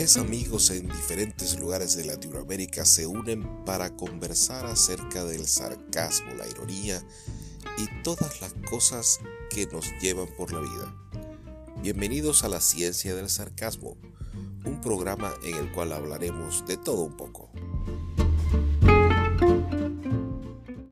Tres amigos en diferentes lugares de Latinoamérica se unen para conversar acerca del sarcasmo, la ironía y todas las cosas que nos llevan por la vida. Bienvenidos a la ciencia del sarcasmo, un programa en el cual hablaremos de todo un poco.